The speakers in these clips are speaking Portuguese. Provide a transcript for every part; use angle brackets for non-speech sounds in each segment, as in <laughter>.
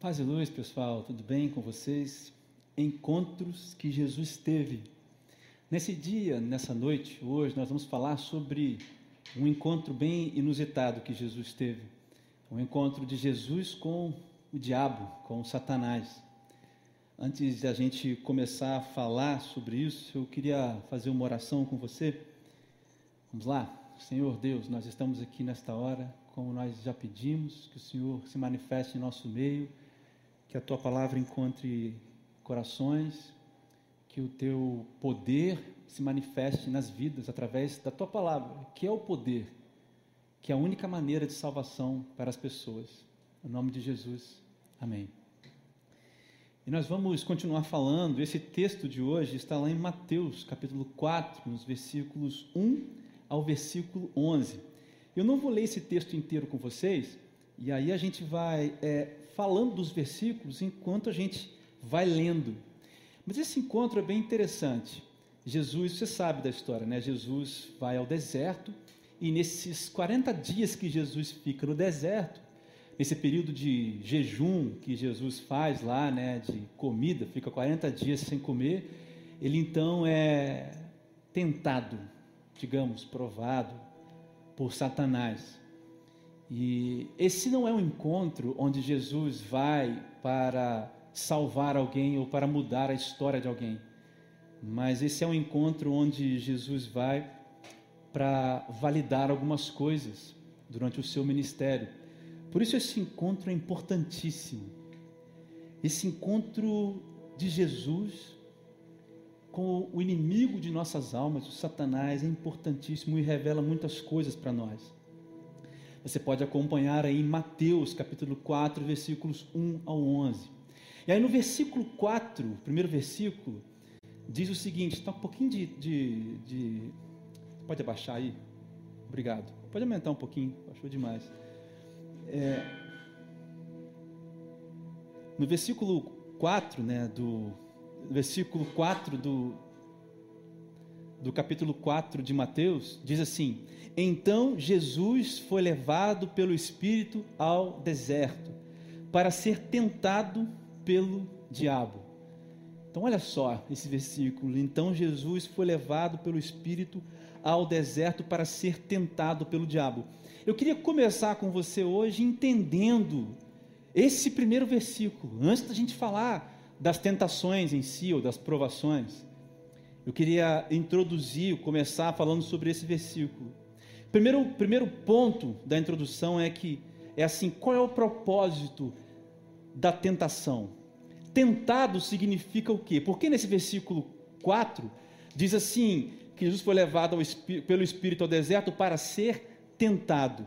Paz e luz, pessoal, tudo bem com vocês? Encontros que Jesus teve. Nesse dia, nessa noite, hoje, nós vamos falar sobre um encontro bem inusitado que Jesus teve. Um encontro de Jesus com o diabo, com Satanás. Antes de a gente começar a falar sobre isso, eu queria fazer uma oração com você. Vamos lá? Senhor Deus, nós estamos aqui nesta hora, como nós já pedimos, que o Senhor se manifeste em nosso meio que a tua palavra encontre corações, que o teu poder se manifeste nas vidas através da tua palavra, que é o poder, que é a única maneira de salvação para as pessoas. Em nome de Jesus, amém. E nós vamos continuar falando, esse texto de hoje está lá em Mateus, capítulo 4, nos versículos 1 ao versículo 11. Eu não vou ler esse texto inteiro com vocês, e aí a gente vai é, falando dos versículos enquanto a gente vai lendo. Mas esse encontro é bem interessante. Jesus, você sabe da história, né? Jesus vai ao deserto e nesses 40 dias que Jesus fica no deserto, nesse período de jejum que Jesus faz lá, né, de comida, fica 40 dias sem comer, ele então é tentado, digamos, provado por Satanás. E esse não é um encontro onde Jesus vai para salvar alguém ou para mudar a história de alguém, mas esse é um encontro onde Jesus vai para validar algumas coisas durante o seu ministério. Por isso esse encontro é importantíssimo. Esse encontro de Jesus com o inimigo de nossas almas, o Satanás, é importantíssimo e revela muitas coisas para nós. Você pode acompanhar aí em Mateus, capítulo 4, versículos 1 ao 11. E aí no versículo 4, primeiro versículo, diz o seguinte: está um pouquinho de, de, de. Pode abaixar aí? Obrigado. Pode aumentar um pouquinho, achou demais. É, no versículo 4, né, do versículo 4 do, do capítulo 4 de Mateus, diz assim: Então Jesus foi levado pelo Espírito ao deserto, para ser tentado pelo diabo. Então, olha só esse versículo. Então Jesus foi levado pelo Espírito ao deserto para ser tentado pelo diabo. Eu queria começar com você hoje entendendo esse primeiro versículo, antes da gente falar das tentações em si ou das provações. Eu queria introduzir, começar falando sobre esse versículo. Primeiro, primeiro ponto da introdução é que é assim, qual é o propósito da tentação? Tentado significa o quê? Porque nesse versículo 4 diz assim, que Jesus foi levado ao, pelo Espírito ao deserto para ser tentado.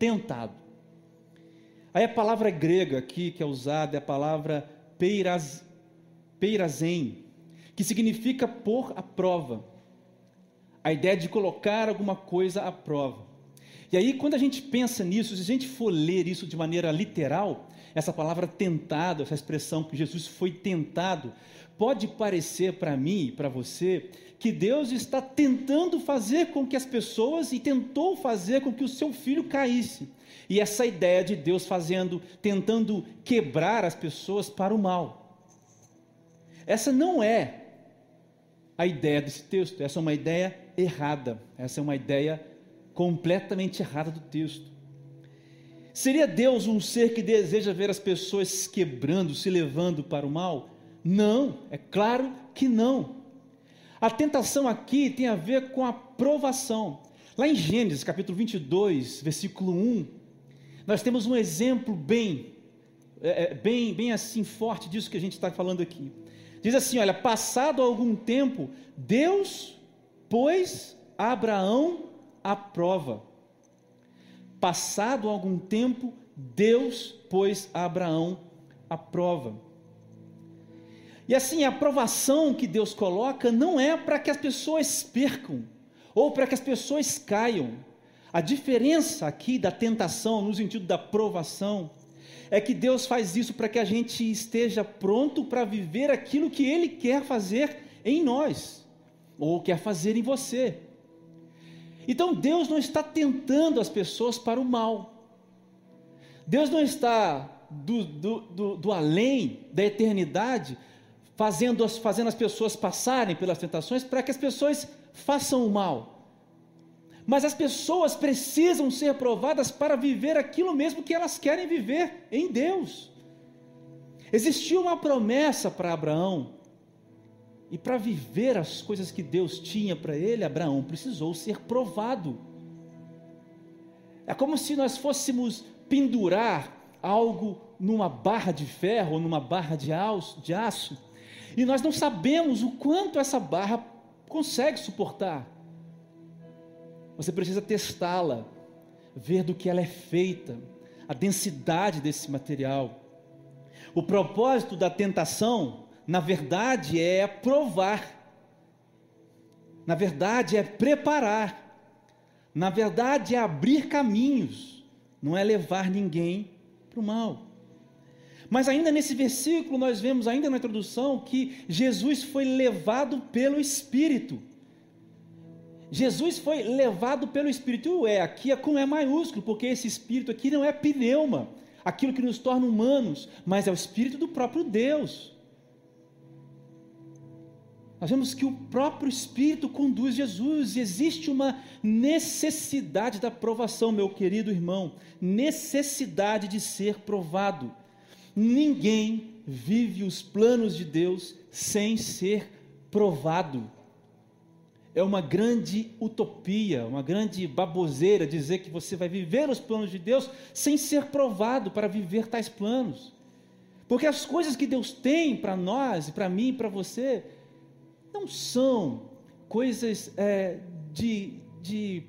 Tentado. Aí a palavra grega aqui que é usada é a palavra peiraz, peirazem, que significa pôr à prova. A ideia de colocar alguma coisa à prova. E aí, quando a gente pensa nisso, se a gente for ler isso de maneira literal, essa palavra tentado, essa expressão que Jesus foi tentado, pode parecer para mim e para você que Deus está tentando fazer com que as pessoas e tentou fazer com que o seu filho caísse. E essa ideia de Deus fazendo, tentando quebrar as pessoas para o mal. Essa não é a ideia desse texto. Essa é uma ideia errada. Essa é uma ideia completamente errada do texto. Seria Deus um ser que deseja ver as pessoas quebrando, se levando para o mal? Não, é claro que não. A tentação aqui tem a ver com a provação. Lá em Gênesis, capítulo 22, versículo 1, nós temos um exemplo bem, é, é, bem, bem assim forte disso que a gente está falando aqui. Diz assim: olha, passado algum tempo, Deus pôs Abraão à prova. Passado algum tempo, Deus pôs Abraão à prova. E assim, a aprovação que Deus coloca não é para que as pessoas percam ou para que as pessoas caiam. A diferença aqui da tentação, no sentido da provação, é que Deus faz isso para que a gente esteja pronto para viver aquilo que Ele quer fazer em nós, ou quer fazer em você. Então Deus não está tentando as pessoas para o mal. Deus não está do, do, do, do além, da eternidade, fazendo as, fazendo as pessoas passarem pelas tentações para que as pessoas façam o mal. Mas as pessoas precisam ser provadas para viver aquilo mesmo que elas querem viver em Deus. Existia uma promessa para Abraão, e para viver as coisas que Deus tinha para ele, Abraão precisou ser provado. É como se nós fôssemos pendurar algo numa barra de ferro ou numa barra de aço, e nós não sabemos o quanto essa barra consegue suportar. Você precisa testá-la, ver do que ela é feita, a densidade desse material. O propósito da tentação, na verdade, é provar, na verdade, é preparar, na verdade, é abrir caminhos, não é levar ninguém para o mal. Mas ainda nesse versículo, nós vemos, ainda na introdução, que Jesus foi levado pelo Espírito. Jesus foi levado pelo Espírito. É, aqui é com é maiúsculo, porque esse Espírito aqui não é pneuma, aquilo que nos torna humanos, mas é o Espírito do próprio Deus. Nós vemos que o próprio Espírito conduz Jesus, existe uma necessidade da provação, meu querido irmão, necessidade de ser provado. Ninguém vive os planos de Deus sem ser provado. É uma grande utopia, uma grande baboseira dizer que você vai viver os planos de Deus sem ser provado para viver tais planos. Porque as coisas que Deus tem para nós, para mim e para você, não são coisas é, de, de,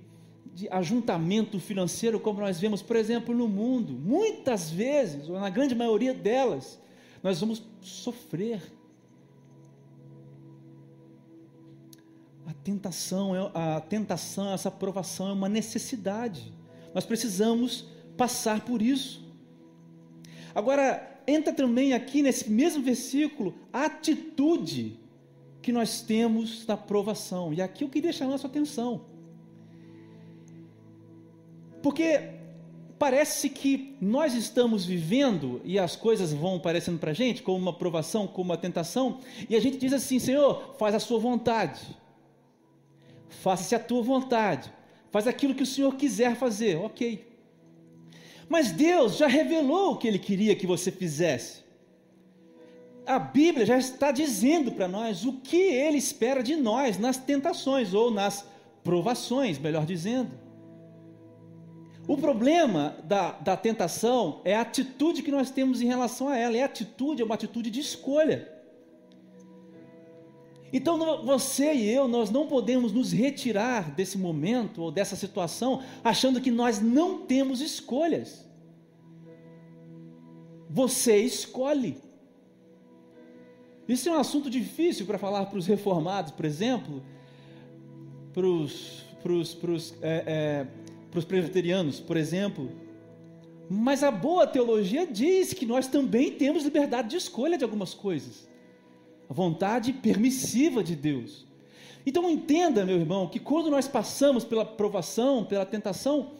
de ajuntamento financeiro como nós vemos, por exemplo, no mundo. Muitas vezes, ou na grande maioria delas, nós vamos sofrer A tentação, é, a tentação, essa provação é uma necessidade. Nós precisamos passar por isso. Agora, entra também aqui nesse mesmo versículo a atitude que nós temos na provação. E aqui eu queria chamar a sua atenção. Porque parece que nós estamos vivendo e as coisas vão aparecendo para a gente como uma provação, como uma tentação, e a gente diz assim: Senhor, faz a sua vontade faça-se a tua vontade, faz aquilo que o Senhor quiser fazer, ok. Mas Deus já revelou o que Ele queria que você fizesse. A Bíblia já está dizendo para nós o que Ele espera de nós nas tentações, ou nas provações, melhor dizendo. O problema da, da tentação é a atitude que nós temos em relação a ela, é a atitude, é uma atitude de escolha. Então você e eu, nós não podemos nos retirar desse momento ou dessa situação achando que nós não temos escolhas. Você escolhe. Isso é um assunto difícil para falar para os reformados, por exemplo, para os, é, é, presbiterianos, por exemplo. Mas a boa teologia diz que nós também temos liberdade de escolha de algumas coisas vontade permissiva de Deus. Então entenda, meu irmão, que quando nós passamos pela provação, pela tentação,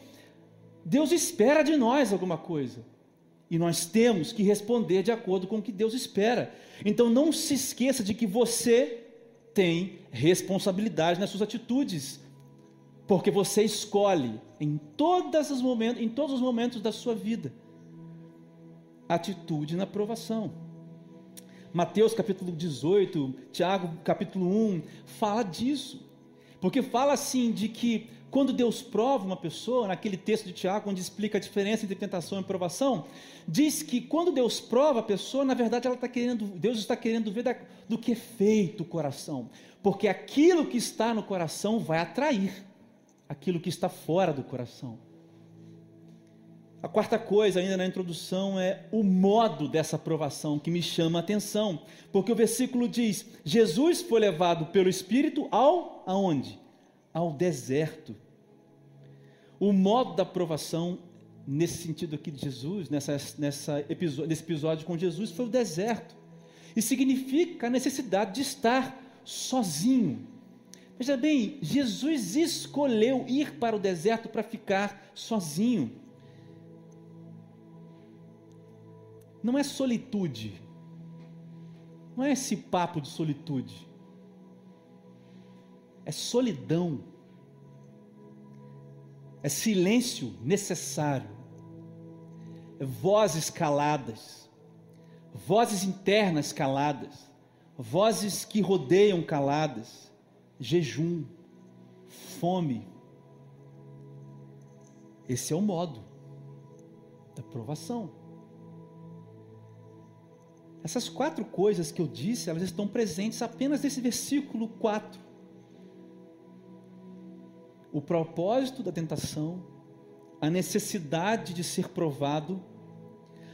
Deus espera de nós alguma coisa. E nós temos que responder de acordo com o que Deus espera. Então não se esqueça de que você tem responsabilidade nas suas atitudes, porque você escolhe em, todos os momentos, em todos os momentos da sua vida atitude na provação. Mateus capítulo 18, Tiago capítulo 1, fala disso. Porque fala assim de que quando Deus prova uma pessoa, naquele texto de Tiago, onde explica a diferença entre tentação e provação, diz que quando Deus prova a pessoa, na verdade ela está querendo, Deus está querendo ver da, do que é feito o coração. Porque aquilo que está no coração vai atrair aquilo que está fora do coração. A quarta coisa, ainda na introdução, é o modo dessa aprovação que me chama a atenção, porque o versículo diz: Jesus foi levado pelo Espírito ao aonde? Ao deserto. O modo da aprovação nesse sentido aqui de Jesus, nessa, nessa nesse episódio com Jesus, foi o deserto. E significa a necessidade de estar sozinho. Veja bem, Jesus escolheu ir para o deserto para ficar sozinho. Não é solitude, não é esse papo de solitude, é solidão, é silêncio necessário, é vozes caladas, vozes internas caladas, vozes que rodeiam caladas, jejum, fome. Esse é o modo da provação. Essas quatro coisas que eu disse, elas estão presentes apenas nesse versículo 4. O propósito da tentação, a necessidade de ser provado,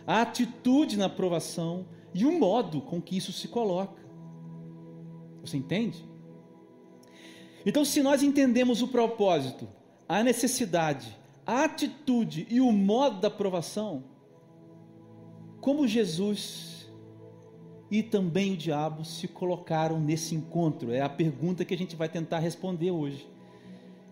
a atitude na provação e o modo com que isso se coloca. Você entende? Então, se nós entendemos o propósito, a necessidade, a atitude e o modo da provação, como Jesus e também o diabo se colocaram nesse encontro? É a pergunta que a gente vai tentar responder hoje.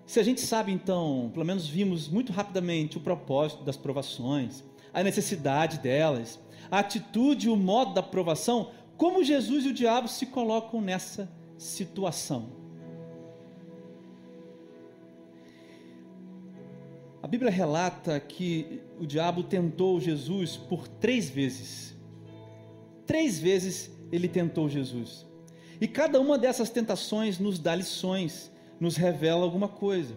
Se a gente sabe então, pelo menos vimos muito rapidamente o propósito das provações, a necessidade delas, a atitude e o modo da provação, como Jesus e o diabo se colocam nessa situação? A Bíblia relata que o diabo tentou Jesus por três vezes. Três vezes ele tentou Jesus. E cada uma dessas tentações nos dá lições, nos revela alguma coisa.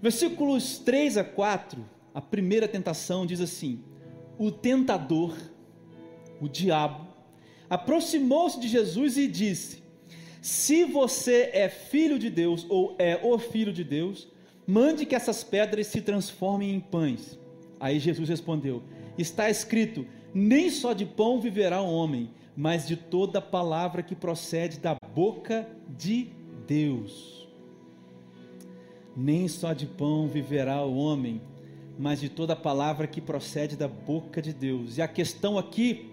Versículos 3 a 4, a primeira tentação diz assim: O tentador, o diabo, aproximou-se de Jesus e disse: Se você é filho de Deus ou é o filho de Deus, mande que essas pedras se transformem em pães. Aí Jesus respondeu: Está escrito: Nem só de pão viverá o homem, mas de toda palavra que procede da boca de Deus. Nem só de pão viverá o homem, mas de toda palavra que procede da boca de Deus. E a questão aqui,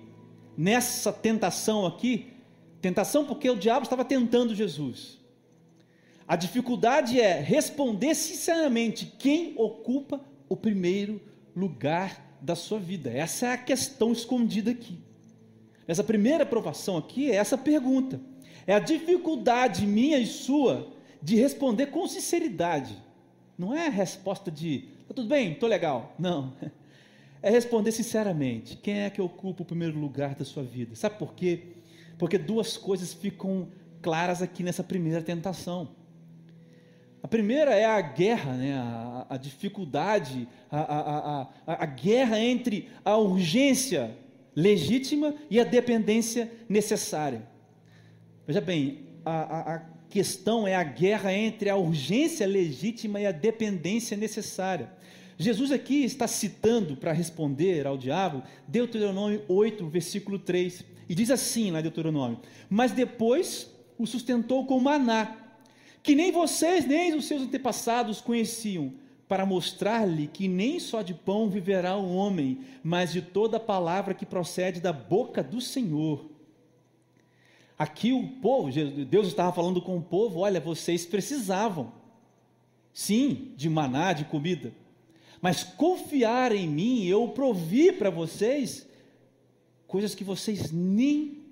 nessa tentação aqui, tentação porque o diabo estava tentando Jesus. A dificuldade é responder sinceramente quem ocupa o primeiro lugar da sua vida. Essa é a questão escondida aqui. Essa primeira provação aqui é essa pergunta. É a dificuldade minha e sua de responder com sinceridade. Não é a resposta de, tá tudo bem, estou legal. Não. É responder sinceramente. Quem é que ocupa o primeiro lugar da sua vida? Sabe por quê? Porque duas coisas ficam claras aqui nessa primeira tentação. A primeira é a guerra, né? a, a dificuldade, a, a, a, guerra entre a urgência legítima e a dependência necessária. Veja bem, a, questão é a guerra entre a urgência legítima e a dependência necessária. Jesus aqui está citando para responder ao diabo Deuteronômio 8, versículo 3, e diz assim lá Deuteronômio: Mas depois o sustentou com maná que nem vocês, nem os seus antepassados conheciam, para mostrar-lhe que nem só de pão viverá o homem, mas de toda palavra que procede da boca do Senhor. Aqui o povo, Deus estava falando com o povo: olha, vocês precisavam, sim, de maná, de comida, mas confiar em mim, eu provi para vocês coisas que vocês nem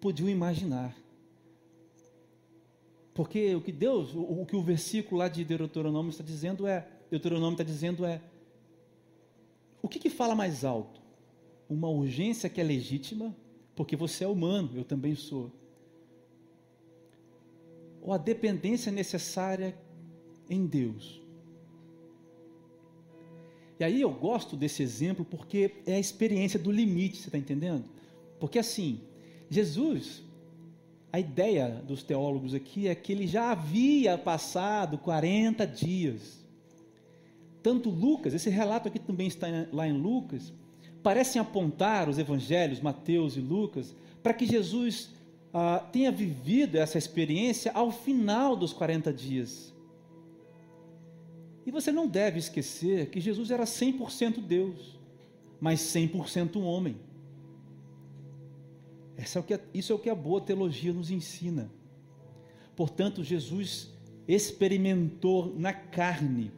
podiam imaginar. Porque o que Deus, o, o que o versículo lá de Deuteronômio está dizendo é, Deuteronômio está dizendo é, o que, que fala mais alto? Uma urgência que é legítima, porque você é humano, eu também sou. Ou a dependência necessária em Deus. E aí eu gosto desse exemplo porque é a experiência do limite, você está entendendo? Porque assim, Jesus, a ideia dos teólogos aqui é que ele já havia passado 40 dias. Tanto Lucas, esse relato aqui também está lá em Lucas, parecem apontar os evangelhos, Mateus e Lucas, para que Jesus ah, tenha vivido essa experiência ao final dos 40 dias. E você não deve esquecer que Jesus era 100% Deus, mas 100% homem. É o que, isso é o que a boa teologia nos ensina. Portanto, Jesus experimentou na carne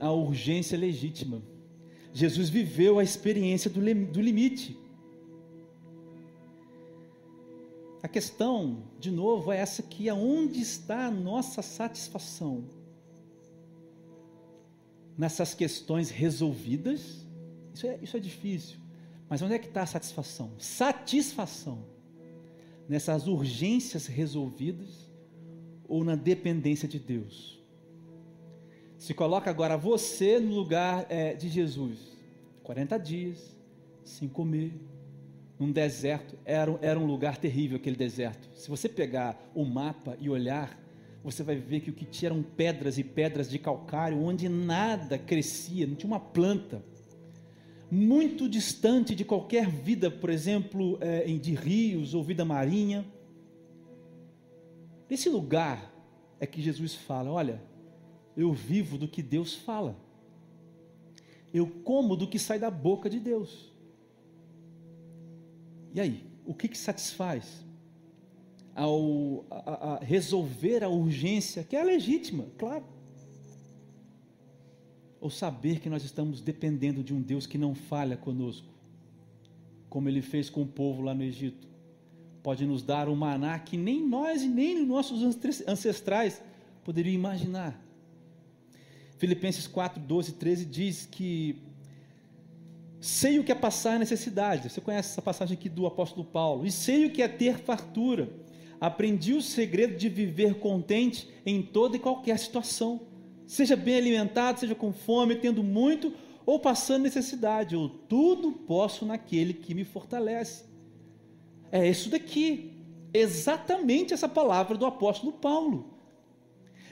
a urgência legítima Jesus viveu a experiência do, do limite. A questão, de novo, é essa aqui: aonde está a nossa satisfação? Nessas questões resolvidas? Isso é, isso é difícil. Mas onde é que está a satisfação? Satisfação. Nessas urgências resolvidas ou na dependência de Deus? Se coloca agora você no lugar é, de Jesus. 40 dias, sem comer, num deserto. Era, era um lugar terrível aquele deserto. Se você pegar o mapa e olhar, você vai ver que o que tinha eram pedras e pedras de calcário, onde nada crescia, não tinha uma planta. Muito distante de qualquer vida, por exemplo, é, de rios ou vida marinha. Nesse lugar é que Jesus fala: Olha, eu vivo do que Deus fala, eu como do que sai da boca de Deus. E aí, o que, que satisfaz? Ao a, a resolver a urgência, que é legítima, claro. Ou saber que nós estamos dependendo de um Deus que não falha conosco, como ele fez com o povo lá no Egito. Pode nos dar um maná que nem nós e nem nossos ancestrais poderiam imaginar. Filipenses 4, 12 e 13 diz que Sei o que é passar necessidade. Você conhece essa passagem aqui do apóstolo Paulo. E sei o que é ter fartura. Aprendi o segredo de viver contente em toda e qualquer situação. Seja bem alimentado, seja com fome, tendo muito ou passando necessidade. Eu tudo posso naquele que me fortalece. É isso daqui. Exatamente essa palavra do apóstolo Paulo.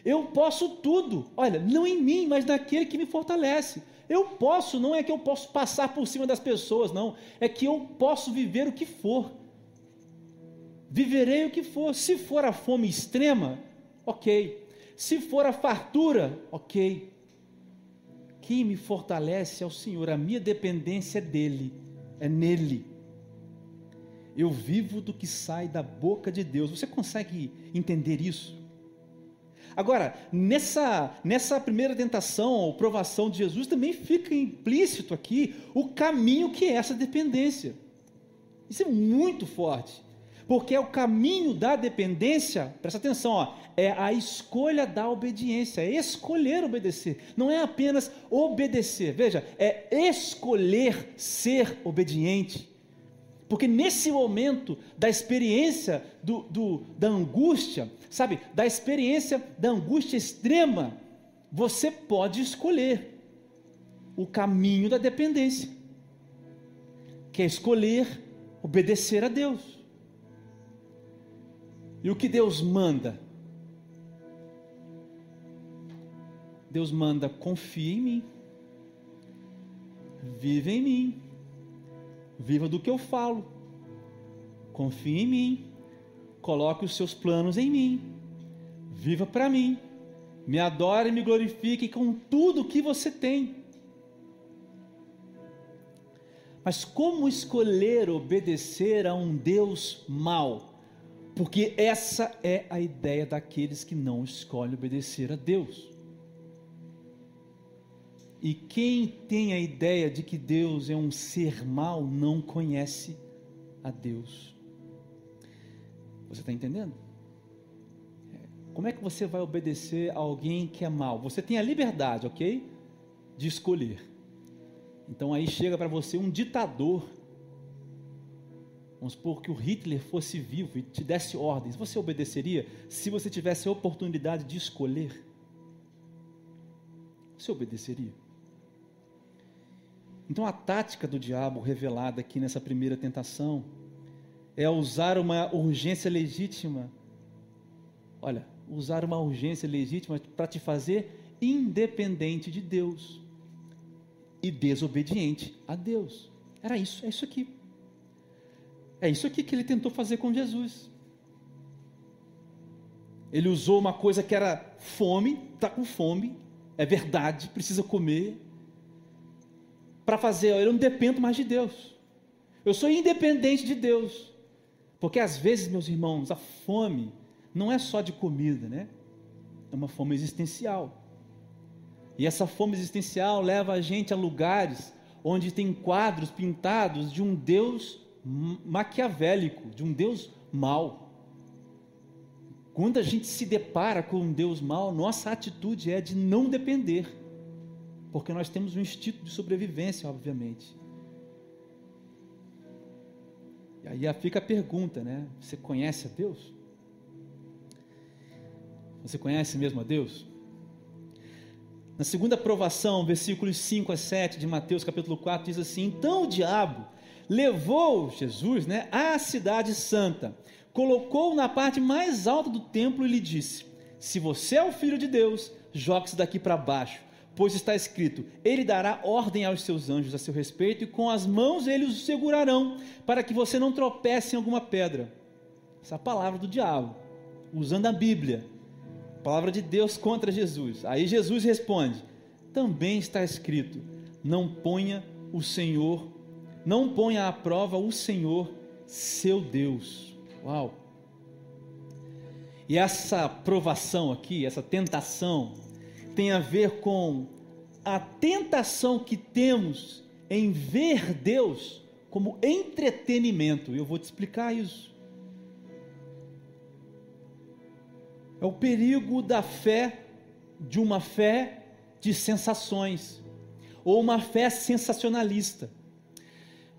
Eu posso tudo. Olha, não em mim, mas naquele que me fortalece. Eu posso, não é que eu posso passar por cima das pessoas, não. É que eu posso viver o que for. Viverei o que for. Se for a fome extrema, ok. Se for a fartura, ok. Quem me fortalece é o Senhor. A minha dependência é dele, é nele. Eu vivo do que sai da boca de Deus. Você consegue entender isso? Agora, nessa, nessa primeira tentação ou provação de Jesus, também fica implícito aqui o caminho que é essa dependência. Isso é muito forte. Porque é o caminho da dependência, presta atenção, ó, é a escolha da obediência, é escolher obedecer, não é apenas obedecer, veja, é escolher ser obediente. Porque nesse momento da experiência do, do, da angústia, sabe, da experiência da angústia extrema, você pode escolher o caminho da dependência, que é escolher obedecer a Deus. E o que Deus manda? Deus manda, confie em mim, vive em mim Viva do que eu falo. Confie em mim. Coloque os seus planos em mim. Viva para mim. Me adore e me glorifique com tudo que você tem. Mas como escolher obedecer a um Deus mau? Porque essa é a ideia daqueles que não escolhem obedecer a Deus. E quem tem a ideia de que Deus é um ser mau não conhece a Deus. Você está entendendo? Como é que você vai obedecer a alguém que é mau? Você tem a liberdade, ok? De escolher. Então aí chega para você um ditador. Vamos supor que o Hitler fosse vivo e te desse ordens. Você obedeceria se você tivesse a oportunidade de escolher? Você obedeceria? Então a tática do diabo revelada aqui nessa primeira tentação é usar uma urgência legítima. Olha, usar uma urgência legítima para te fazer independente de Deus e desobediente a Deus. Era isso, é isso aqui. É isso aqui que ele tentou fazer com Jesus. Ele usou uma coisa que era fome, está com fome, é verdade, precisa comer, para fazer, eu não dependo mais de Deus. Eu sou independente de Deus. Porque às vezes, meus irmãos, a fome não é só de comida, né? É uma fome existencial. E essa fome existencial leva a gente a lugares onde tem quadros pintados de um Deus maquiavélico, de um Deus mau. Quando a gente se depara com um Deus mau, nossa atitude é de não depender, porque nós temos um instinto de sobrevivência, obviamente. E aí fica a pergunta, né? Você conhece a Deus? Você conhece mesmo a Deus? Na segunda provação, versículos 5 a 7 de Mateus capítulo 4, diz assim: Então o diabo levou Jesus né, à cidade santa, colocou-o na parte mais alta do templo e lhe disse: Se você é o filho de Deus, jogue-se daqui para baixo, pois está escrito: Ele dará ordem aos seus anjos a seu respeito, e com as mãos eles o segurarão, para que você não tropece em alguma pedra. Essa é a palavra do diabo, usando a Bíblia palavra de Deus contra Jesus. Aí Jesus responde: também está escrito: não ponha o Senhor, não ponha à prova o Senhor, seu Deus. Uau! E essa provação aqui, essa tentação, tem a ver com a tentação que temos em ver Deus como entretenimento. Eu vou te explicar isso. É o perigo da fé, de uma fé de sensações, ou uma fé sensacionalista.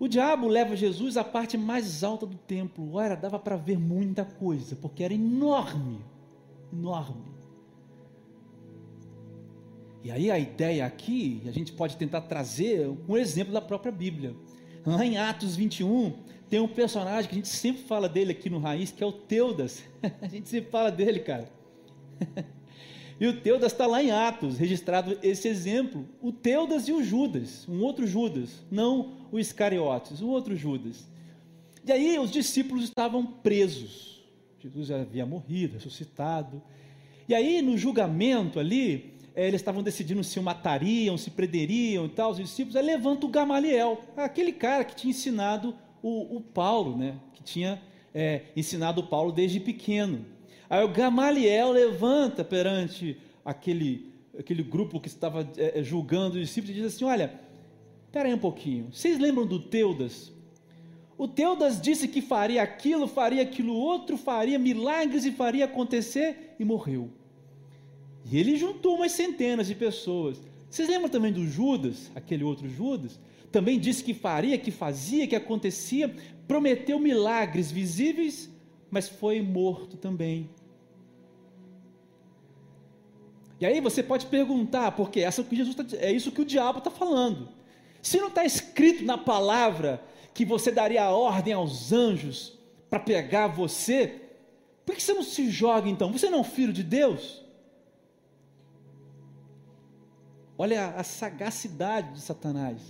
O diabo leva Jesus à parte mais alta do templo. Olha, dava para ver muita coisa, porque era enorme, enorme. E aí a ideia aqui, a gente pode tentar trazer um exemplo da própria Bíblia. Lá em Atos 21, tem um personagem que a gente sempre fala dele aqui no Raiz, que é o Teudas. <laughs> a gente sempre fala dele, cara. <laughs> e o Teudas está lá em Atos, registrado esse exemplo. O Teudas e o Judas, um outro Judas, não o Iscariotes, um outro Judas. E aí os discípulos estavam presos. Jesus havia morrido, ressuscitado. E aí no julgamento ali, eh, eles estavam decidindo se o matariam, se prenderiam e tal, os discípulos, aí levanta o Gamaliel, aquele cara que tinha ensinado o, o Paulo, né? que tinha é, ensinado o Paulo desde pequeno. Aí o Gamaliel levanta perante aquele, aquele grupo que estava é, julgando os discípulos e diz assim: Olha, espera aí um pouquinho, vocês lembram do Teudas? O Teudas disse que faria aquilo, faria aquilo outro, faria milagres e faria acontecer e morreu. E ele juntou umas centenas de pessoas. Vocês lembram também do Judas, aquele outro Judas? também disse que faria, que fazia, que acontecia, prometeu milagres visíveis, mas foi morto também. E aí você pode perguntar, porque essa que Jesus tá, é isso que o diabo está falando. Se não está escrito na palavra que você daria a ordem aos anjos para pegar você, por que você não se joga então? Você não é um filho de Deus? Olha a sagacidade de Satanás.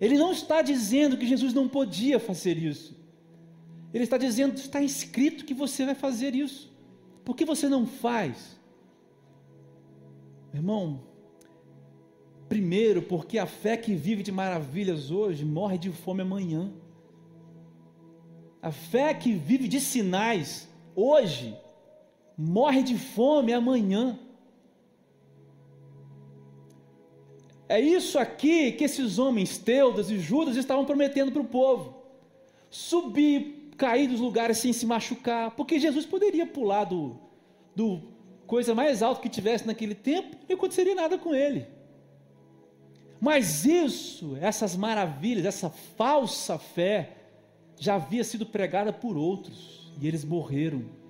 Ele não está dizendo que Jesus não podia fazer isso. Ele está dizendo, está escrito que você vai fazer isso. Por que você não faz? Irmão, primeiro, porque a fé que vive de maravilhas hoje morre de fome amanhã. A fé que vive de sinais hoje morre de fome amanhã. É isso aqui que esses homens, Teudas e Judas, estavam prometendo para o povo: subir, cair dos lugares sem se machucar, porque Jesus poderia pular do, do coisa mais alta que tivesse naquele tempo não aconteceria nada com ele. Mas isso, essas maravilhas, essa falsa fé, já havia sido pregada por outros e eles morreram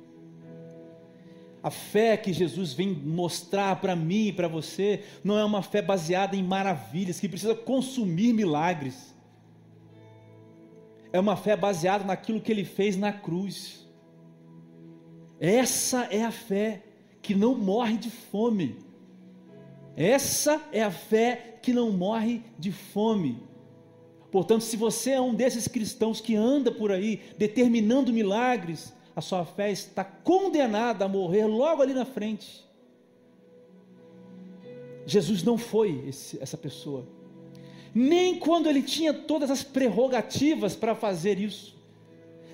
a fé que Jesus vem mostrar para mim e para você não é uma fé baseada em maravilhas, que precisa consumir milagres. É uma fé baseada naquilo que ele fez na cruz. Essa é a fé que não morre de fome. Essa é a fé que não morre de fome. Portanto, se você é um desses cristãos que anda por aí determinando milagres, a sua fé está condenada a morrer logo ali na frente. Jesus não foi esse, essa pessoa, nem quando ele tinha todas as prerrogativas para fazer isso,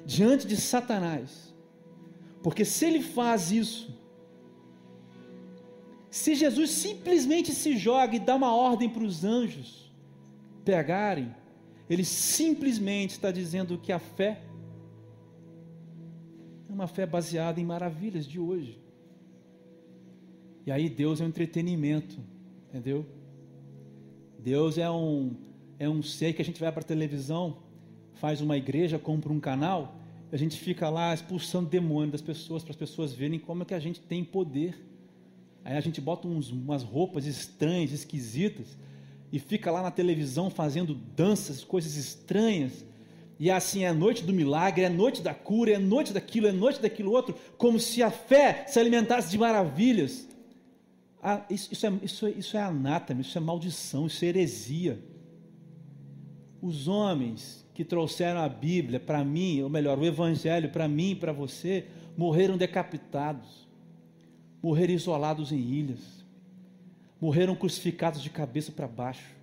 diante de Satanás, porque se ele faz isso, se Jesus simplesmente se joga e dá uma ordem para os anjos pegarem, ele simplesmente está dizendo que a fé é uma fé baseada em maravilhas de hoje. E aí Deus é um entretenimento, entendeu? Deus é um é um ser que a gente vai para a televisão, faz uma igreja, compra um canal, a gente fica lá expulsando demônio das pessoas para as pessoas verem como é que a gente tem poder. Aí a gente bota uns, umas roupas estranhas, esquisitas, e fica lá na televisão fazendo danças, coisas estranhas. E assim é a noite do milagre, é a noite da cura, é a noite daquilo, é a noite daquilo outro, como se a fé se alimentasse de maravilhas. Ah, isso, isso, é, isso, é, isso é anátema, isso é maldição, isso é heresia. Os homens que trouxeram a Bíblia para mim, ou melhor, o Evangelho para mim e para você, morreram decapitados, morreram isolados em ilhas morreram crucificados de cabeça para baixo.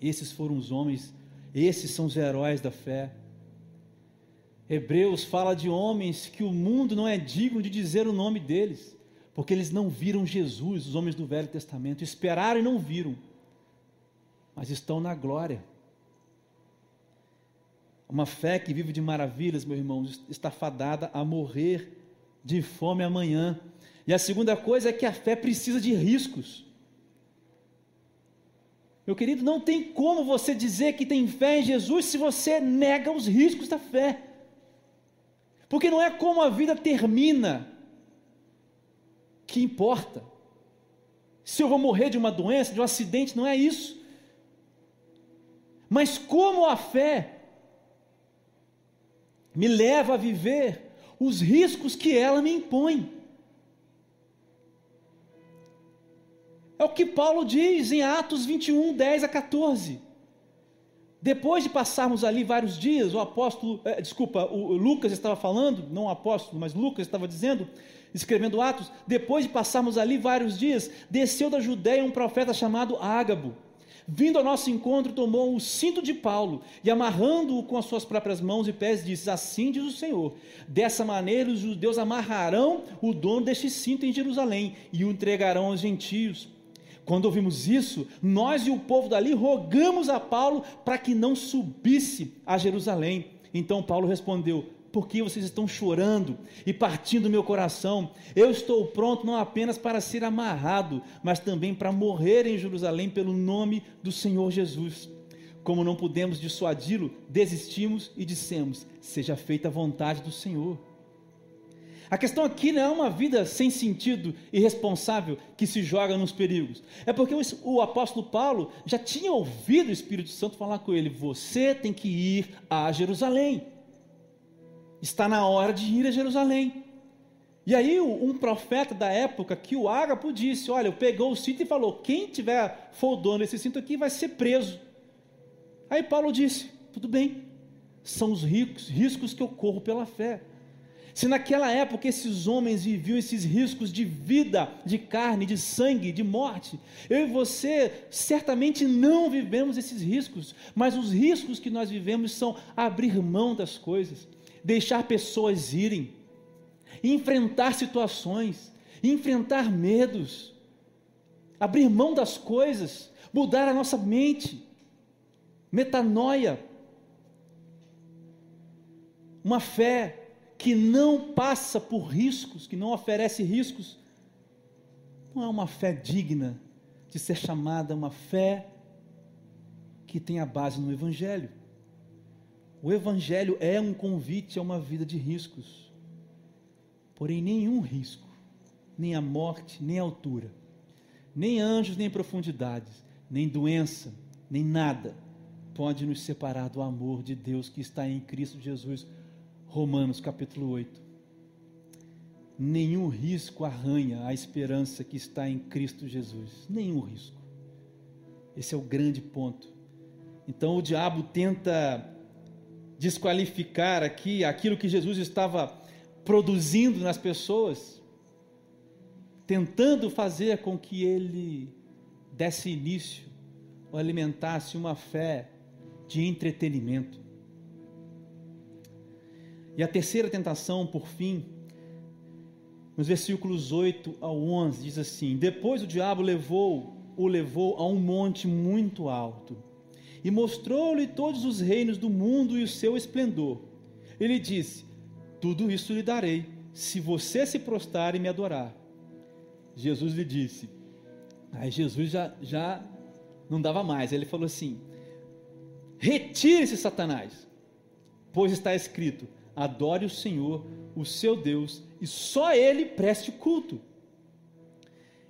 Esses foram os homens, esses são os heróis da fé. Hebreus fala de homens que o mundo não é digno de dizer o nome deles, porque eles não viram Jesus, os homens do Velho Testamento, esperaram e não viram, mas estão na glória. Uma fé que vive de maravilhas, meu irmão, está fadada a morrer de fome amanhã. E a segunda coisa é que a fé precisa de riscos. Meu querido, não tem como você dizer que tem fé em Jesus se você nega os riscos da fé. Porque não é como a vida termina que importa. Se eu vou morrer de uma doença, de um acidente, não é isso. Mas como a fé me leva a viver os riscos que ela me impõe. É o que Paulo diz em Atos 21, 10 a 14. Depois de passarmos ali vários dias, o apóstolo, é, desculpa, o, o Lucas estava falando, não o apóstolo, mas Lucas estava dizendo, escrevendo Atos, depois de passarmos ali vários dias, desceu da Judéia um profeta chamado Ágabo. Vindo ao nosso encontro, tomou o cinto de Paulo e, amarrando-o com as suas próprias mãos e pés, disse: Assim diz o Senhor: Dessa maneira os judeus amarrarão o dono deste cinto em Jerusalém e o entregarão aos gentios quando ouvimos isso, nós e o povo dali rogamos a Paulo para que não subisse a Jerusalém. Então Paulo respondeu: Por que vocês estão chorando e partindo meu coração? Eu estou pronto não apenas para ser amarrado, mas também para morrer em Jerusalém pelo nome do Senhor Jesus. Como não pudemos dissuadi-lo, desistimos e dissemos: Seja feita a vontade do Senhor. A questão aqui não é uma vida sem sentido, irresponsável, que se joga nos perigos. É porque o, apóstolo Paulo já tinha ouvido o Espírito Santo falar com ele: você tem que ir a Jerusalém. Está na hora de ir a Jerusalém. E aí um profeta da época, que o Ágapo disse: Olha, pegou o cinto e falou: quem tiver foldando esse cinto aqui vai ser preso. Aí Paulo disse: Tudo bem, são os ricos, riscos que eu corro pela fé. Se naquela época esses homens viviam esses riscos de vida, de carne, de sangue, de morte, eu e você certamente não vivemos esses riscos, mas os riscos que nós vivemos são abrir mão das coisas, deixar pessoas irem, enfrentar situações, enfrentar medos, abrir mão das coisas, mudar a nossa mente, metanoia, uma fé que não passa por riscos, que não oferece riscos, não é uma fé digna de ser chamada uma fé que tem a base no Evangelho. O Evangelho é um convite a uma vida de riscos, porém, nenhum risco, nem a morte, nem a altura, nem anjos, nem profundidades, nem doença, nem nada pode nos separar do amor de Deus que está em Cristo Jesus Romanos capítulo 8. Nenhum risco arranha a esperança que está em Cristo Jesus. Nenhum risco. Esse é o grande ponto. Então o diabo tenta desqualificar aqui aquilo que Jesus estava produzindo nas pessoas, tentando fazer com que ele desse início ou alimentasse uma fé de entretenimento. E a terceira tentação, por fim, nos versículos 8 ao 11, diz assim: Depois o diabo levou, o levou a um monte muito alto e mostrou-lhe todos os reinos do mundo e o seu esplendor. Ele disse: Tudo isso lhe darei, se você se prostrar e me adorar. Jesus lhe disse. Aí Jesus já, já não dava mais. Ele falou assim: Retire-se, Satanás, pois está escrito: Adore o Senhor, o seu Deus, e só ele preste culto.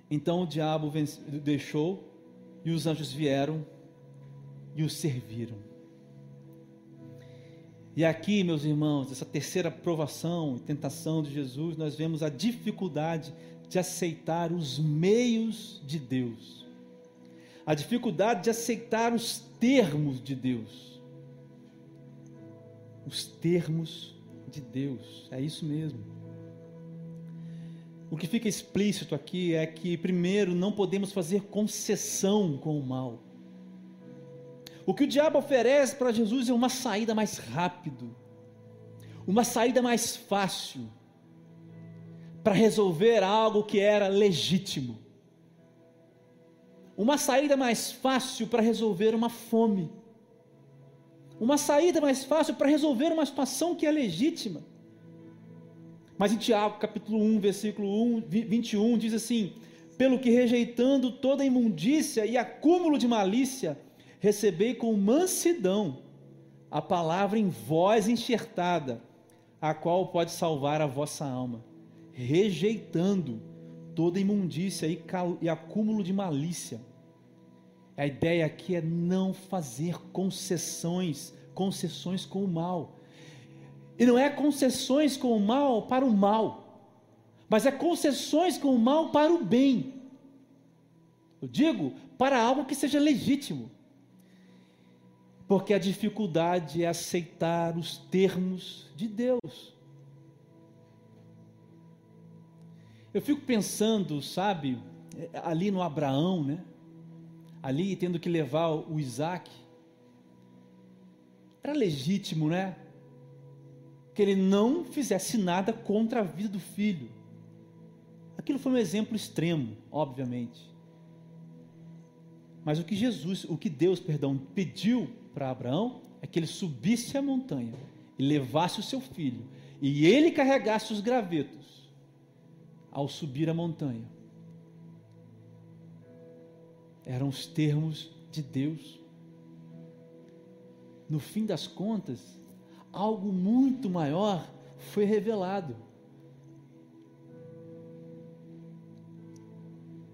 Então o diabo deixou e os anjos vieram e o serviram. E aqui, meus irmãos, essa terceira provação e tentação de Jesus, nós vemos a dificuldade de aceitar os meios de Deus, a dificuldade de aceitar os termos de Deus. Os termos de Deus, é isso mesmo. O que fica explícito aqui é que, primeiro, não podemos fazer concessão com o mal. O que o diabo oferece para Jesus é uma saída mais rápido, uma saída mais fácil para resolver algo que era legítimo. Uma saída mais fácil para resolver uma fome. Uma saída mais fácil para resolver uma situação que é legítima. Mas em Tiago, capítulo 1, versículo 1, 21, diz assim: Pelo que rejeitando toda imundícia e acúmulo de malícia, recebei com mansidão a palavra em vós enxertada, a qual pode salvar a vossa alma, rejeitando toda imundícia e, e acúmulo de malícia. A ideia aqui é não fazer concessões, concessões com o mal. E não é concessões com o mal para o mal, mas é concessões com o mal para o bem. Eu digo para algo que seja legítimo porque a dificuldade é aceitar os termos de Deus. Eu fico pensando, sabe, ali no Abraão, né? Ali tendo que levar o Isaac. Era legítimo, né? Que ele não fizesse nada contra a vida do filho. Aquilo foi um exemplo extremo, obviamente. Mas o que Jesus, o que Deus, perdão, pediu para Abraão é que ele subisse a montanha e levasse o seu filho, e ele carregasse os gravetos ao subir a montanha. Eram os termos de Deus. No fim das contas, algo muito maior foi revelado.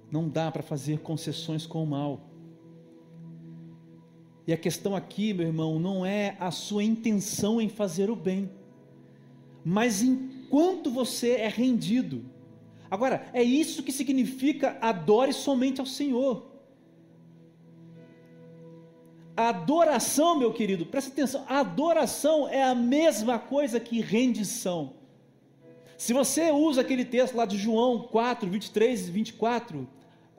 Não dá para fazer concessões com o mal. E a questão aqui, meu irmão, não é a sua intenção em fazer o bem, mas enquanto você é rendido. Agora, é isso que significa adore somente ao Senhor. A adoração, meu querido, presta atenção, a adoração é a mesma coisa que rendição. Se você usa aquele texto lá de João 4, 23 e 24,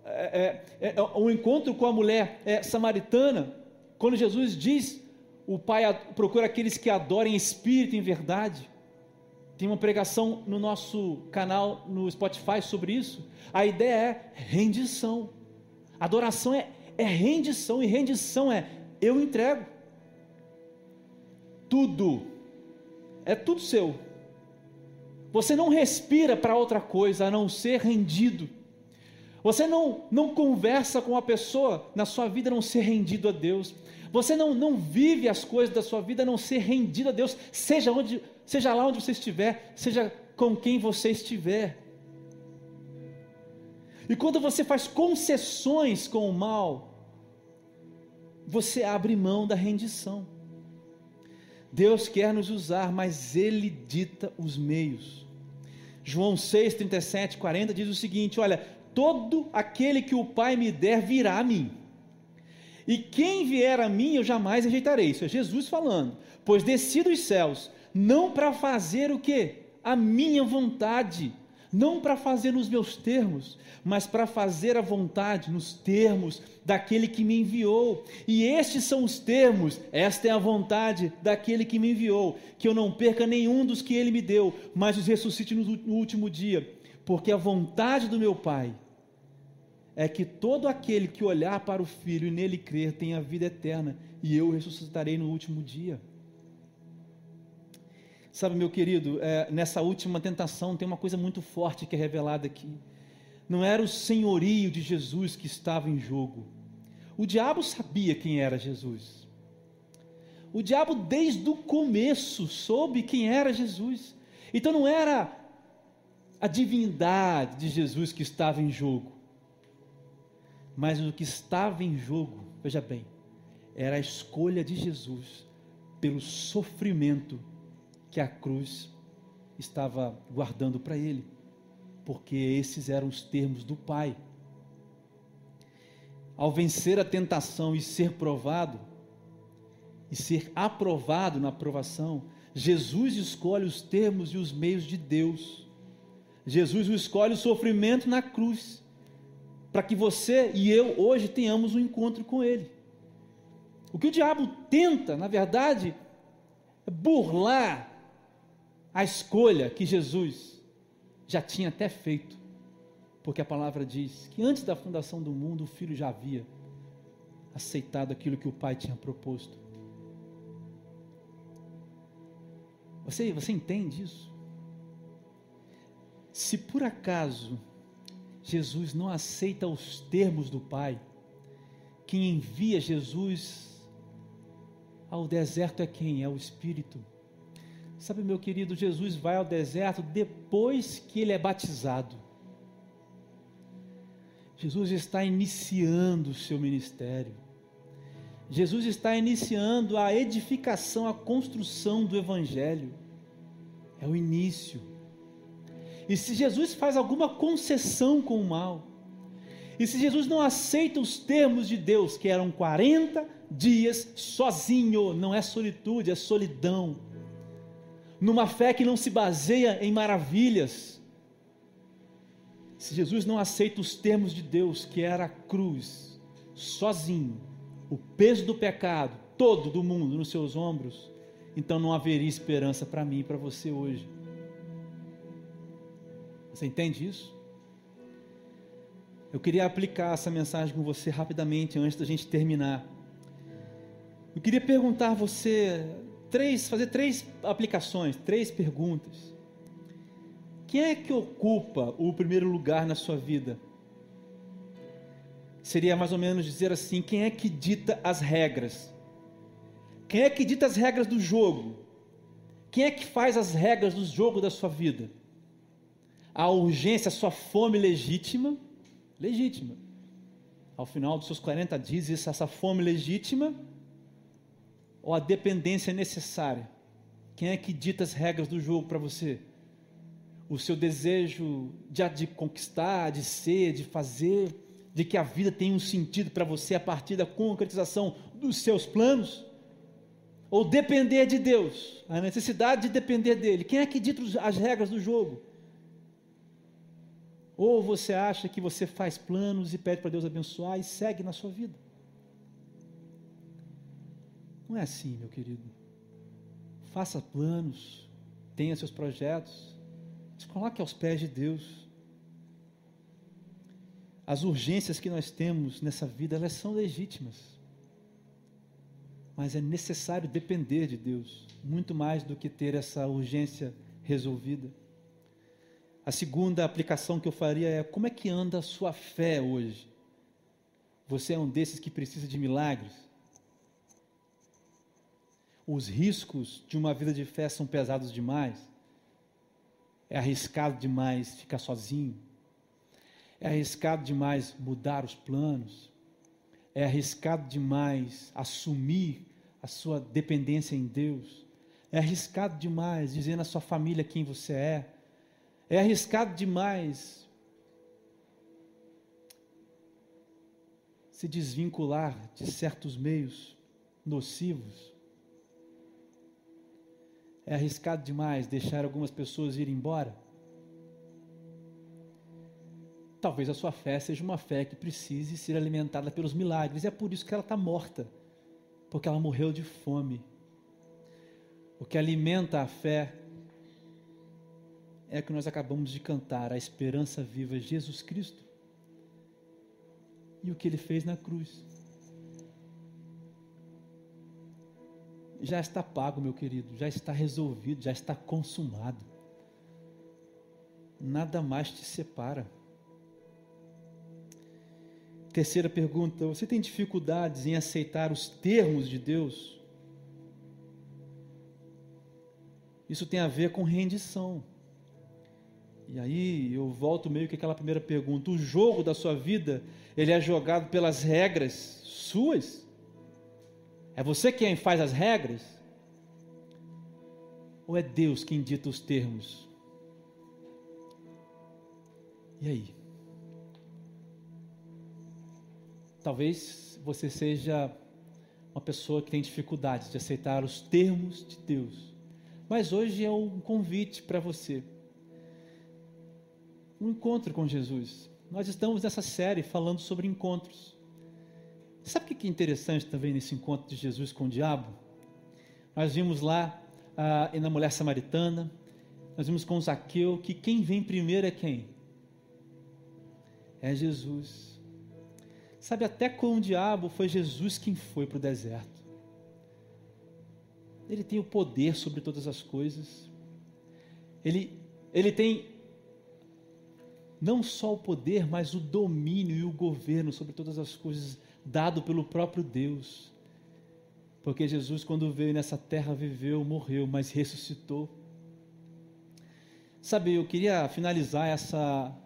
é, é, é, o encontro com a mulher é, samaritana, quando Jesus diz, o Pai procura aqueles que adorem espírito em verdade. Tem uma pregação no nosso canal no Spotify sobre isso. A ideia é rendição. Adoração é, é rendição, e rendição é eu entrego. Tudo. É tudo seu. Você não respira para outra coisa a não ser rendido. Você não, não conversa com a pessoa na sua vida não ser rendido a Deus. Você não, não vive as coisas da sua vida não ser rendido a Deus, seja, onde, seja lá onde você estiver, seja com quem você estiver. E quando você faz concessões com o mal, você abre mão da rendição. Deus quer nos usar, mas Ele dita os meios. João 6, 37, 40 diz o seguinte: Olha, todo aquele que o Pai me der virá a mim e quem vier a mim eu jamais rejeitarei. Isso é Jesus falando. Pois desci dos céus, não para fazer o que? A minha vontade, não para fazer nos meus termos, mas para fazer a vontade nos termos daquele que me enviou. E estes são os termos, esta é a vontade daquele que me enviou, que eu não perca nenhum dos que ele me deu, mas os ressuscite no último dia, porque a vontade do meu Pai é que todo aquele que olhar para o Filho e nele crer tem a vida eterna, e eu ressuscitarei no último dia. Sabe, meu querido, é, nessa última tentação tem uma coisa muito forte que é revelada aqui. Não era o senhorio de Jesus que estava em jogo. O diabo sabia quem era Jesus. O diabo, desde o começo, soube quem era Jesus. Então não era a divindade de Jesus que estava em jogo, mas o que estava em jogo, veja bem, era a escolha de Jesus pelo sofrimento que a cruz estava guardando para ele, porque esses eram os termos do Pai. Ao vencer a tentação e ser provado, e ser aprovado na aprovação, Jesus escolhe os termos e os meios de Deus. Jesus escolhe o sofrimento na cruz, para que você e eu hoje tenhamos um encontro com Ele. O que o diabo tenta, na verdade, é burlar a escolha que Jesus já tinha até feito, porque a palavra diz que antes da fundação do mundo o filho já havia aceitado aquilo que o pai tinha proposto. Você, você entende isso? Se por acaso Jesus não aceita os termos do Pai, quem envia Jesus ao deserto é quem? É o Espírito. Sabe, meu querido, Jesus vai ao deserto depois que ele é batizado. Jesus está iniciando o seu ministério. Jesus está iniciando a edificação, a construção do Evangelho. É o início. E se Jesus faz alguma concessão com o mal, e se Jesus não aceita os termos de Deus, que eram 40 dias sozinho, não é solitude, é solidão numa fé que não se baseia em maravilhas. Se Jesus não aceita os termos de Deus, que era a cruz, sozinho, o peso do pecado todo do mundo nos seus ombros, então não haveria esperança para mim e para você hoje. Você entende isso? Eu queria aplicar essa mensagem com você rapidamente antes da gente terminar. Eu queria perguntar a você três, fazer três aplicações, três perguntas. Quem é que ocupa o primeiro lugar na sua vida? Seria mais ou menos dizer assim: quem é que dita as regras? Quem é que dita as regras do jogo? Quem é que faz as regras do jogo da sua vida? A urgência, a sua fome legítima, legítima. Ao final dos seus 40 dias, essa fome legítima ou a dependência necessária? Quem é que dita as regras do jogo para você? O seu desejo de, de, conquistar, de ser, de fazer, de que a vida tem um sentido para você a partir da concretização dos seus planos? Ou depender de Deus, a necessidade de depender dele? Quem é que dita as regras do jogo? Ou você acha que você faz planos e pede para Deus abençoar e segue na sua vida? Não é assim, meu querido. Faça planos, tenha seus projetos, se coloque aos pés de Deus. As urgências que nós temos nessa vida, elas são legítimas. Mas é necessário depender de Deus, muito mais do que ter essa urgência resolvida. A segunda aplicação que eu faria é como é que anda a sua fé hoje? Você é um desses que precisa de milagres? os riscos de uma vida de fé são pesados demais. É arriscado demais ficar sozinho. É arriscado demais mudar os planos. É arriscado demais assumir a sua dependência em Deus. É arriscado demais dizer na sua família quem você é. É arriscado demais se desvincular de certos meios nocivos. É arriscado demais deixar algumas pessoas ir embora? Talvez a sua fé seja uma fé que precise ser alimentada pelos milagres. É por isso que ela está morta, porque ela morreu de fome. O que alimenta a fé é o que nós acabamos de cantar, a esperança viva, Jesus Cristo. e o que ele fez na cruz. Já está pago, meu querido, já está resolvido, já está consumado. Nada mais te separa. Terceira pergunta: você tem dificuldades em aceitar os termos de Deus? Isso tem a ver com rendição. E aí eu volto meio que aquela primeira pergunta: o jogo da sua vida, ele é jogado pelas regras suas? É você quem faz as regras? Ou é Deus quem dita os termos? E aí? Talvez você seja uma pessoa que tem dificuldades de aceitar os termos de Deus. Mas hoje é um convite para você. Um encontro com Jesus. Nós estamos nessa série falando sobre encontros. Sabe o que é interessante também nesse encontro de Jesus com o diabo? Nós vimos lá ah, na mulher samaritana, nós vimos com Zaqueu que quem vem primeiro é quem? É Jesus. Sabe, até com o diabo foi Jesus quem foi para o deserto. Ele tem o poder sobre todas as coisas. Ele, ele tem não só o poder, mas o domínio e o governo sobre todas as coisas dado pelo próprio Deus. Porque Jesus, quando veio nessa terra, viveu, morreu, mas ressuscitou. Sabe, eu queria finalizar essa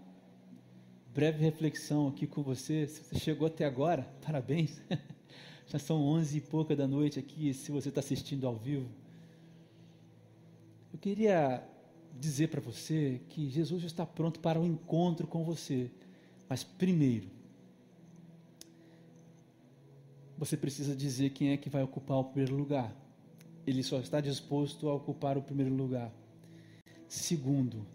breve reflexão aqui com você. Se você chegou até agora, <laughs> parabéns. <laughs> Já são onze e pouca da noite aqui, se você está assistindo ao vivo. Eu queria dizer para você que Jesus está pronto para um encontro com você. Mas primeiro, você precisa dizer quem é que vai ocupar o primeiro lugar. Ele só está disposto a ocupar o primeiro lugar. Segundo,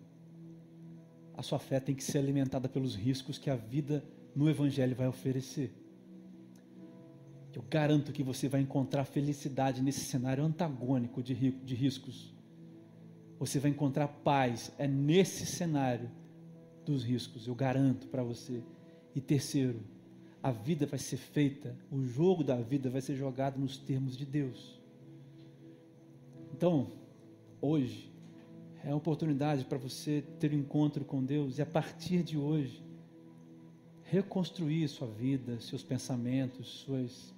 a sua fé tem que ser alimentada pelos riscos que a vida no Evangelho vai oferecer. Eu garanto que você vai encontrar felicidade nesse cenário antagônico de, de riscos. Você vai encontrar paz, é nesse cenário dos riscos, eu garanto para você. E terceiro, a vida vai ser feita, o jogo da vida vai ser jogado nos termos de Deus. Então, hoje, é uma oportunidade para você ter um encontro com Deus e a partir de hoje reconstruir sua vida, seus pensamentos, suas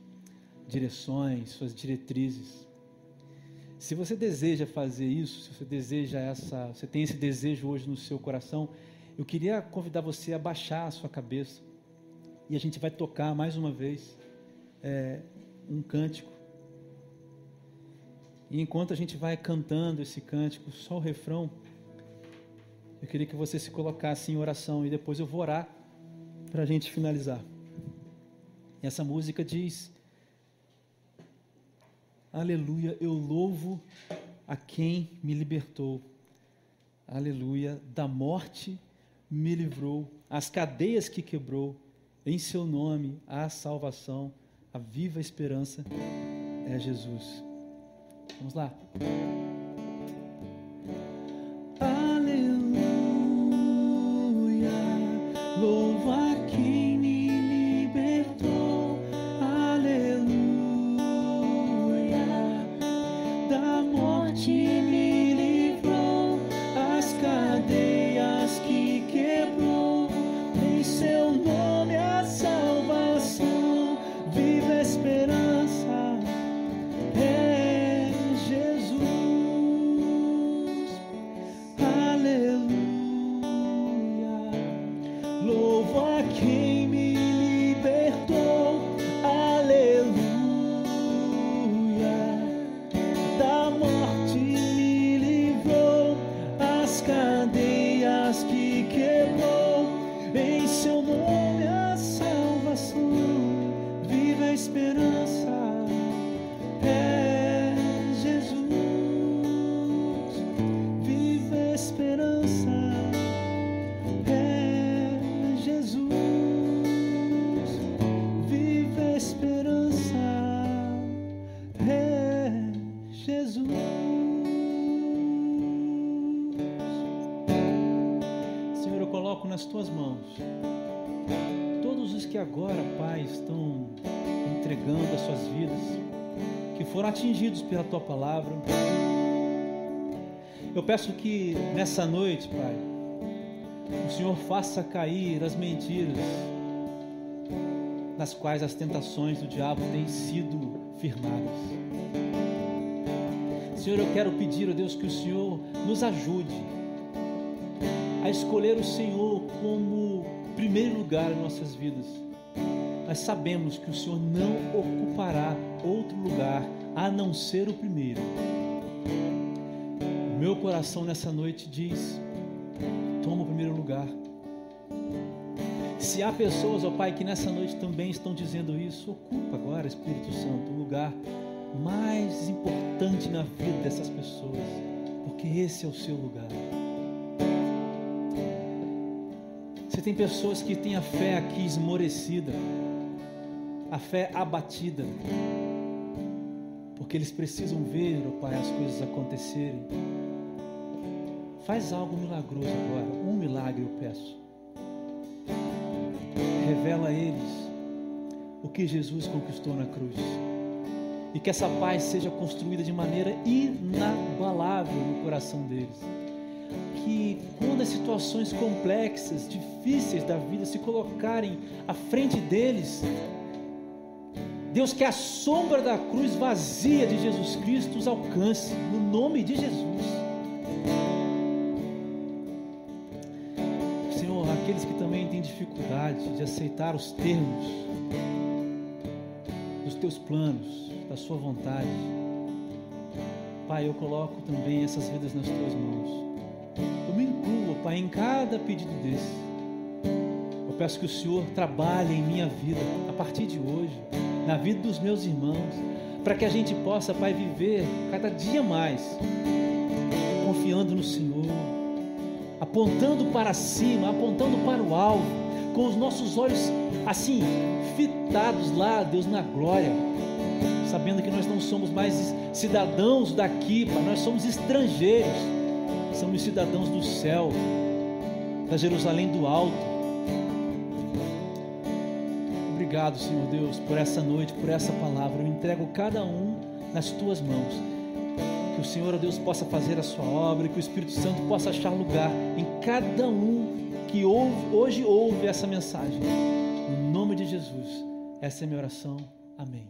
direções, suas diretrizes. Se você deseja fazer isso, se você deseja essa, você tem esse desejo hoje no seu coração, eu queria convidar você a baixar a sua cabeça e a gente vai tocar mais uma vez é, um cântico e enquanto a gente vai cantando esse cântico, só o refrão, eu queria que você se colocasse em oração e depois eu vou orar para a gente finalizar. E essa música diz: Aleluia, eu louvo a quem me libertou. Aleluia, da morte me livrou, as cadeias que quebrou, em seu nome a salvação, a viva esperança é Jesus. Vamos lá. Aleluia, louvar Senhor, eu coloco nas tuas mãos todos os que agora, Pai, estão entregando as suas vidas, que foram atingidos pela tua palavra. Eu peço que nessa noite, Pai, o Senhor faça cair as mentiras nas quais as tentações do diabo têm sido firmadas. Senhor, eu quero pedir, ó Deus, que o Senhor nos ajude a escolher o Senhor como primeiro lugar em nossas vidas. Nós sabemos que o Senhor não ocupará outro lugar a não ser o primeiro. O meu coração nessa noite diz: toma o primeiro lugar. Se há pessoas, ó Pai, que nessa noite também estão dizendo isso, ocupa agora, Espírito Santo, o lugar mais importante na vida dessas pessoas, porque esse é o seu lugar. Você tem pessoas que têm a fé aqui esmorecida, a fé abatida, porque eles precisam ver, ó Pai, as coisas acontecerem. Faz algo milagroso agora, um milagre eu peço. Revela a eles o que Jesus conquistou na cruz. E que essa paz seja construída de maneira inabalável no coração deles. Que quando as situações complexas, difíceis da vida se colocarem à frente deles, Deus, que a sombra da cruz vazia de Jesus Cristo os alcance, no nome de Jesus. Senhor, aqueles que também têm dificuldade de aceitar os termos dos teus planos, da sua vontade, Pai, eu coloco também essas vidas nas tuas mãos. Eu me incluo, Pai, em cada pedido desse. Eu peço que o Senhor trabalhe em minha vida a partir de hoje na vida dos meus irmãos, para que a gente possa, Pai, viver cada dia mais confiando no Senhor, apontando para cima, apontando para o alvo, com os nossos olhos assim, fitados lá, Deus, na glória, sabendo que nós não somos mais cidadãos daqui, Pai, nós somos estrangeiros, somos cidadãos do céu, da Jerusalém do alto obrigado, Senhor Deus, por essa noite, por essa palavra. Eu entrego cada um nas tuas mãos. Que o Senhor, Deus, possa fazer a sua obra, que o Espírito Santo possa achar lugar em cada um que hoje ouve essa mensagem. Em nome de Jesus, essa é a minha oração. Amém.